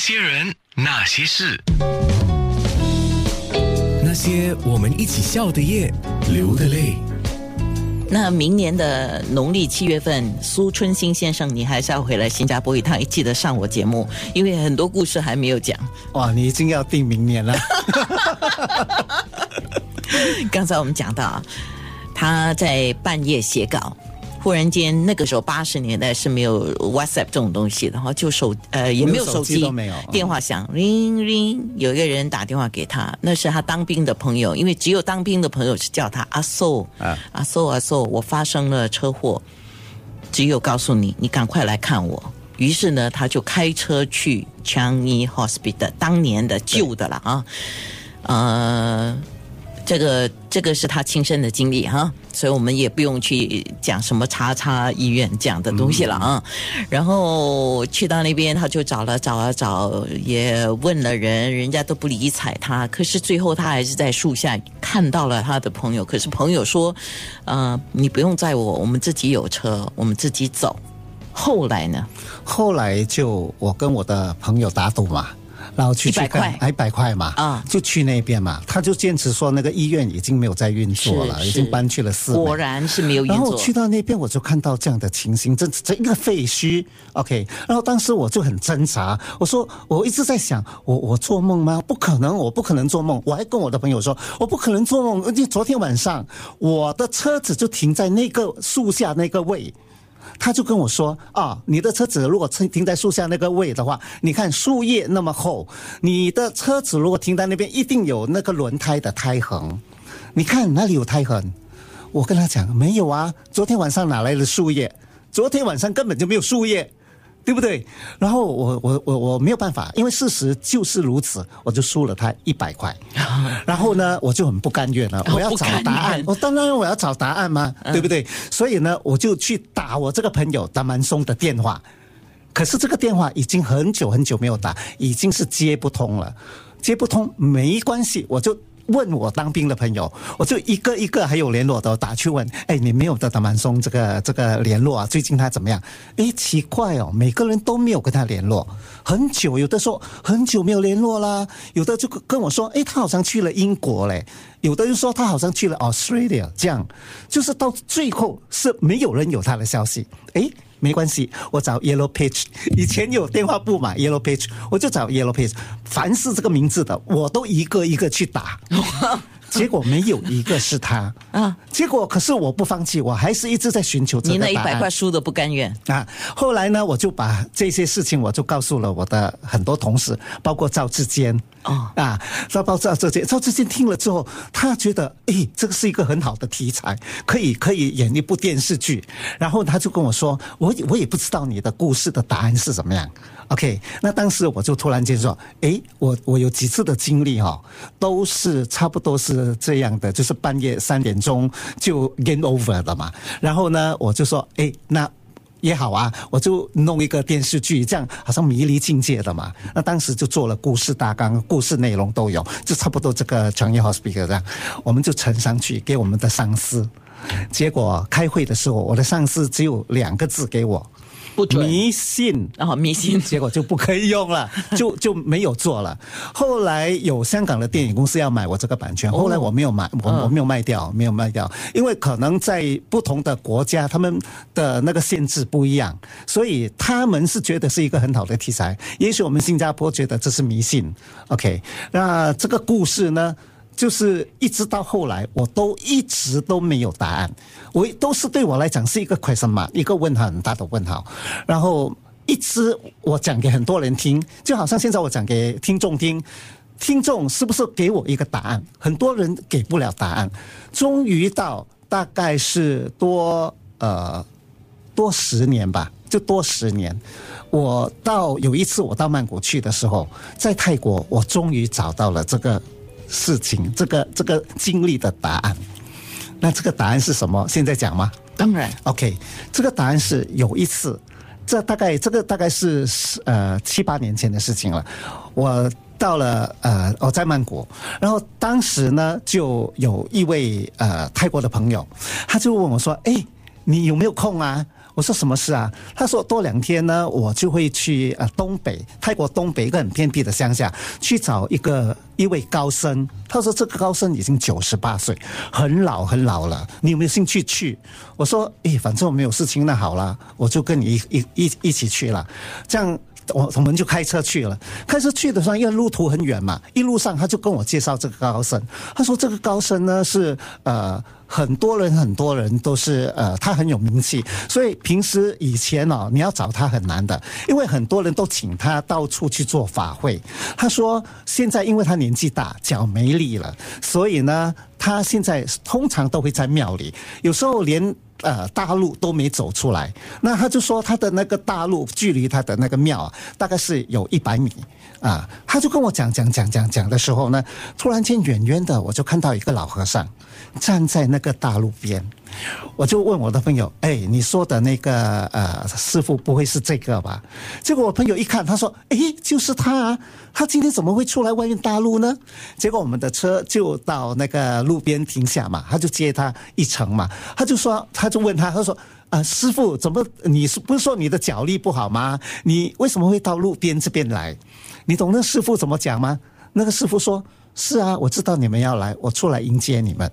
些人，那些事，那些我们一起笑的夜，流的泪。那明年的农历七月份，苏春兴先生，你还是要回来新加坡一趟，记得上我节目，因为很多故事还没有讲。哇，你已经要定明年了。刚才我们讲到啊，他在半夜写稿，忽然间那个时候八十年代是没有 WhatsApp 这种东西的哈，就手呃也没有手手机机都没有电话响铃铃，有一个人打电话给他，那是他当兵的朋友，因为只有当兵的朋友是叫他阿寿啊。阿寿阿寿，我发生了车祸，只有告诉你，你赶快来看我。于是呢，他就开车去 Changi Hospital，当年的旧的了啊，呃，这个这个是他亲身的经历哈，所以我们也不用去讲什么叉叉医院这样的东西了啊。然后去到那边，他就找了找啊找，也问了人，人家都不理睬他。可是最后他还是在树下看到了他的朋友，可是朋友说：“呃，你不用载我，我们自己有车，我们自己走。”后来呢？后来就我跟我的朋友打赌嘛，然后去100去看块一百块嘛，啊就去那边嘛，他就坚持说那个医院已经没有在运作了，已经搬去了四果然是没有运作然后去。到那边，我就看到这样的情形，这这一个废墟，OK。然后当时我就很挣扎，我说我一直在想，我我做梦吗？不可能，我不可能做梦。我还跟我的朋友说，我不可能做梦。而且昨天晚上，我的车子就停在那个树下那个位。他就跟我说啊，你的车子如果停停在树下那个位的话，你看树叶那么厚，你的车子如果停在那边，一定有那个轮胎的胎痕。你看哪里有胎痕？我跟他讲没有啊，昨天晚上哪来的树叶？昨天晚上根本就没有树叶，对不对？然后我我我我没有办法，因为事实就是如此，我就输了他一百块。然后呢，我就很不甘愿了，我要找答案愿。我当然我要找答案嘛，对不对？所以呢，我就去打我这个朋友达曼松的电话。可是这个电话已经很久很久没有打，已经是接不通了。接不通没关系，我就问我当兵的朋友，我就一个一个还有联络的打去问，哎，你没有的达曼松这个这个联络啊？最近他怎么样？哎，奇怪哦，每个人都没有跟他联络，很久，有的说很久没有联络啦，有的就跟跟我说，哎，他好像去了英国嘞，有的就说他好像去了 Australia，这样，就是到最后是没有人有他的消息，哎。没关系，我找 Yellow Page，以前有电话簿嘛，Yellow Page，我就找 Yellow Page，凡是这个名字的，我都一个一个去打，结果没有一个是他啊。结果可是我不放弃，我还是一直在寻求这你那一。百块输的不甘愿，啊，后来呢，我就把这些事情我就告诉了我的很多同事，包括赵志坚。哦啊，包括赵志坚，赵志坚听了之后，他觉得，诶，这个是一个很好的题材，可以可以演一部电视剧。然后他就跟我说，我我也不知道你的故事的答案是怎么样。OK，那当时我就突然间说，诶，我我有几次的经历、哦，都是差不多是这样的，就是半夜三点钟就 game over 了嘛。然后呢，我就说，诶，那。也好啊，我就弄一个电视剧，这样好像迷离境界的嘛。那当时就做了故事大纲，故事内容都有，就差不多这个专业好 speaker 这样，我们就呈上去给我们的上司。结果开会的时候，我的上司只有两个字给我：不准。迷信。然后迷信，结果就不可以用了，就就没有做了。后来有香港的电影公司要买我这个版权，后来我没有买，我我没有卖掉，没有卖掉，因为可能在不同的国家，他们的那个限制不一样，所以他们是觉得是一个很好的题材。也许我们新加坡觉得这是迷信。OK，那这个故事呢？就是一直到后来，我都一直都没有答案，我都是对我来讲是一个 question mark，一个问号很大的问号。然后一直我讲给很多人听，就好像现在我讲给听众听，听众是不是给我一个答案？很多人给不了答案。终于到大概是多呃多十年吧，就多十年。我到有一次我到曼谷去的时候，在泰国我终于找到了这个。事情这个这个经历的答案，那这个答案是什么？现在讲吗？当然，OK，这个答案是有一次，这大概这个大概是呃七八年前的事情了。我到了呃我在曼谷，然后当时呢就有一位呃泰国的朋友，他就问我说：“哎，你有没有空啊？”我说什么事啊？他说多两天呢，我就会去呃东北泰国东北一个很偏僻的乡下去找一个一位高僧。他说这个高僧已经九十八岁，很老很老了。你有没有兴趣去？我说诶，反正我没有事情，那好了，我就跟你一一一一起去了。这样。我我们就开车去了，开车去的时候，因为路途很远嘛，一路上他就跟我介绍这个高僧。他说这个高僧呢是呃很多人很多人都是呃他很有名气，所以平时以前哦你要找他很难的，因为很多人都请他到处去做法会。他说现在因为他年纪大，脚没力了，所以呢他现在通常都会在庙里，有时候连。呃，大路都没走出来，那他就说他的那个大路距离他的那个庙啊，大概是有一百米。啊。他就跟我讲讲讲讲讲的时候呢，突然间远远的我就看到一个老和尚站在那个大路边。我就问我的朋友：“哎，你说的那个呃师傅不会是这个吧？”结果我朋友一看，他说：“哎，就是他啊！他今天怎么会出来外面大路呢？”结果我们的车就到那个路边停下嘛，他就接他一程嘛。他就说，他就问他，他说：“啊，师傅，怎么你是不是说你的脚力不好吗？你为什么会到路边这边来？你懂那师傅怎么讲吗？”那个师傅说：“是啊，我知道你们要来，我出来迎接你们。”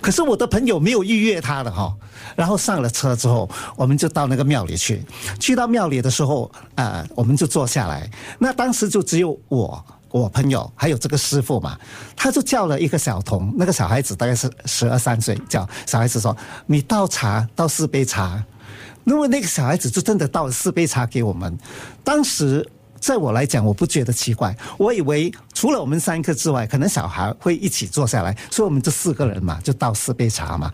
可是我的朋友没有预约他的哈，然后上了车之后，我们就到那个庙里去。去到庙里的时候，啊，我们就坐下来。那当时就只有我、我朋友还有这个师傅嘛。他就叫了一个小童，那个小孩子大概是十二三岁，叫小孩子说：“你倒茶，倒四杯茶。”那么那个小孩子就真的倒了四杯茶给我们。当时。在我来讲，我不觉得奇怪。我以为除了我们三个之外，可能小孩会一起坐下来，所以我们这四个人嘛，就倒四杯茶嘛。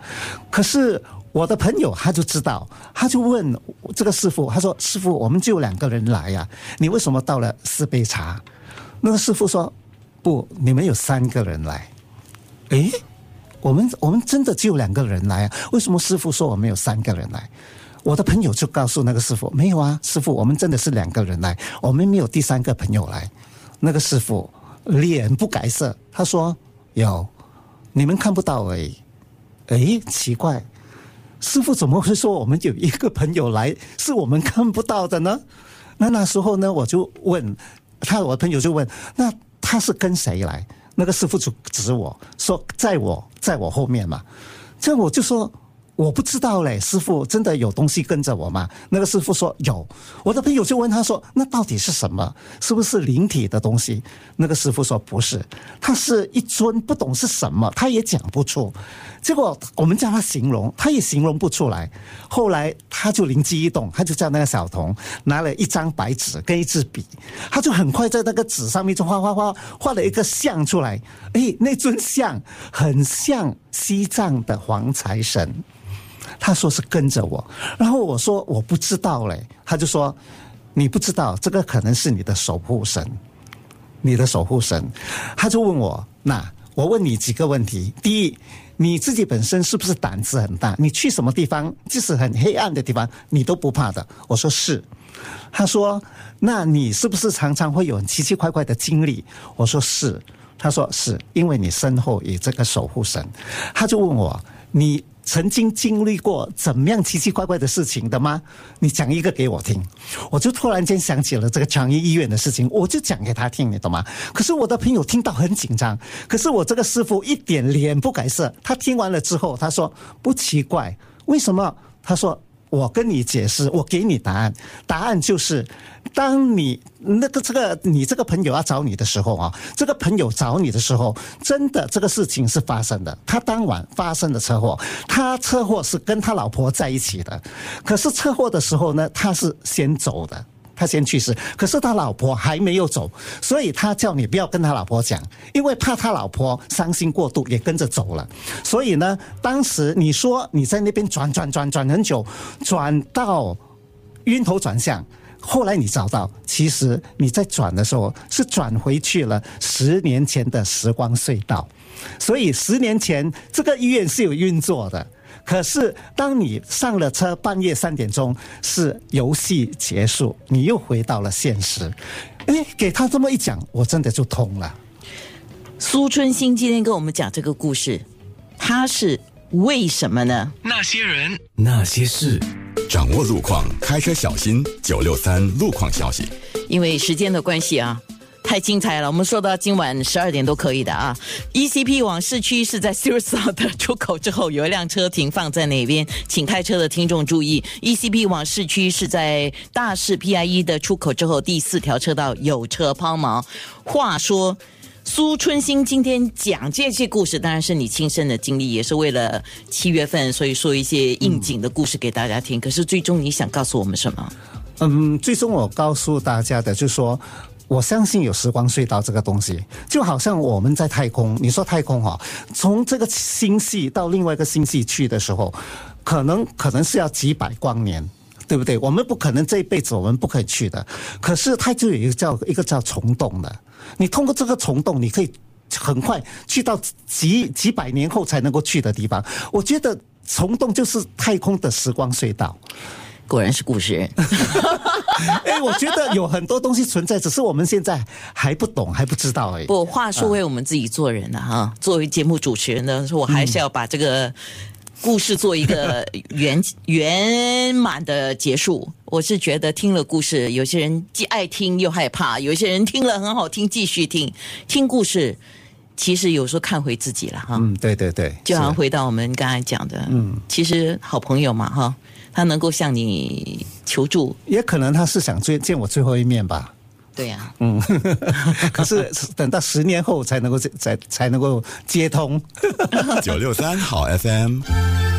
可是我的朋友他就知道，他就问这个师傅，他说：“师傅，我们就两个人来呀，你为什么倒了四杯茶？”那个师傅说：“不，你们有三个人来。”诶，我们我们真的只有两个人来啊？为什么师傅说我们有三个人来？我的朋友就告诉那个师傅：“没有啊，师傅，我们真的是两个人来，我们没有第三个朋友来。”那个师傅脸不改色，他说：“有，你们看不到而已。”哎，奇怪，师傅怎么会说我们有一个朋友来是我们看不到的呢？那那时候呢，我就问他，我的朋友就问：“那他是跟谁来？”那个师傅就指我说：“在我在我后面嘛。”这我就说。我不知道嘞，师傅真的有东西跟着我吗？那个师傅说有。我的朋友就问他说：“那到底是什么？是不是灵体的东西？”那个师傅说：“不是，他是一尊不懂是什么，他也讲不出。结果我们叫他形容，他也形容不出来。后来他就灵机一动，他就叫那个小童拿了一张白纸跟一支笔，他就很快在那个纸上面就画画画画了一个像出来。哎，那尊像很像西藏的黄财神。他说是跟着我，然后我说我不知道嘞，他就说你不知道，这个可能是你的守护神，你的守护神。他就问我，那我问你几个问题：第一，你自己本身是不是胆子很大？你去什么地方，即使很黑暗的地方，你都不怕的？我说是。他说，那你是不是常常会有奇奇怪怪的经历？我说是。他说是因为你身后有这个守护神。他就问我，你。曾经经历过怎么样奇奇怪怪的事情的吗？你讲一个给我听，我就突然间想起了这个强医医院的事情，我就讲给他听，你懂吗？可是我的朋友听到很紧张，可是我这个师傅一点脸不改色，他听完了之后，他说不奇怪，为什么？他说。我跟你解释，我给你答案。答案就是，当你那个这个你这个朋友要找你的时候啊，这个朋友找你的时候，真的这个事情是发生的。他当晚发生的车祸，他车祸是跟他老婆在一起的，可是车祸的时候呢，他是先走的。他先去世，可是他老婆还没有走，所以他叫你不要跟他老婆讲，因为怕他老婆伤心过度也跟着走了。所以呢，当时你说你在那边转转转转很久，转到晕头转向，后来你找到，其实你在转的时候是转回去了十年前的时光隧道，所以十年前这个医院是有运作的。可是，当你上了车，半夜三点钟是游戏结束，你又回到了现实。哎，给他这么一讲，我真的就通了。苏春兴今天跟我们讲这个故事，他是为什么呢？那些人，那些事。掌握路况，开车小心。九六三路况消息。因为时间的关系啊。太精彩了！我们说到今晚十二点都可以的啊。ECP 往市区是在 s i r s a 的出口之后，有一辆车停放在那边，请开车的听众注意：ECP 往市区是在大市 PIE 的出口之后第四条车道有车抛锚。话说，苏春兴今天讲这些故事，当然是你亲身的经历，也是为了七月份，所以说一些应景的故事给大家听。可是最终你想告诉我们什么？嗯，最终我告诉大家的就是说。我相信有时光隧道这个东西，就好像我们在太空。你说太空哈，从这个星系到另外一个星系去的时候，可能可能是要几百光年，对不对？我们不可能这一辈子我们不可以去的。可是它就有一个叫一个叫虫洞的，你通过这个虫洞，你可以很快去到几几百年后才能够去的地方。我觉得虫洞就是太空的时光隧道。果然是故事人。哎，我觉得有很多东西存在，只是我们现在还不懂，还不知道而已。不，话说为我们自己做人呢，哈，作为节目主持人呢，我还是要把这个故事做一个 圆圆满的结束。我是觉得听了故事，有些人既爱听又害怕，有些人听了很好听，继续听。听故事，其实有时候看回自己了哈。嗯，对对对，就好像回到我们刚才讲的，嗯，其实好朋友嘛，哈。他能够向你求助，也可能他是想见见我最后一面吧。对呀，嗯，可是等到十年后才能够才才能够接通。九六三好 FM。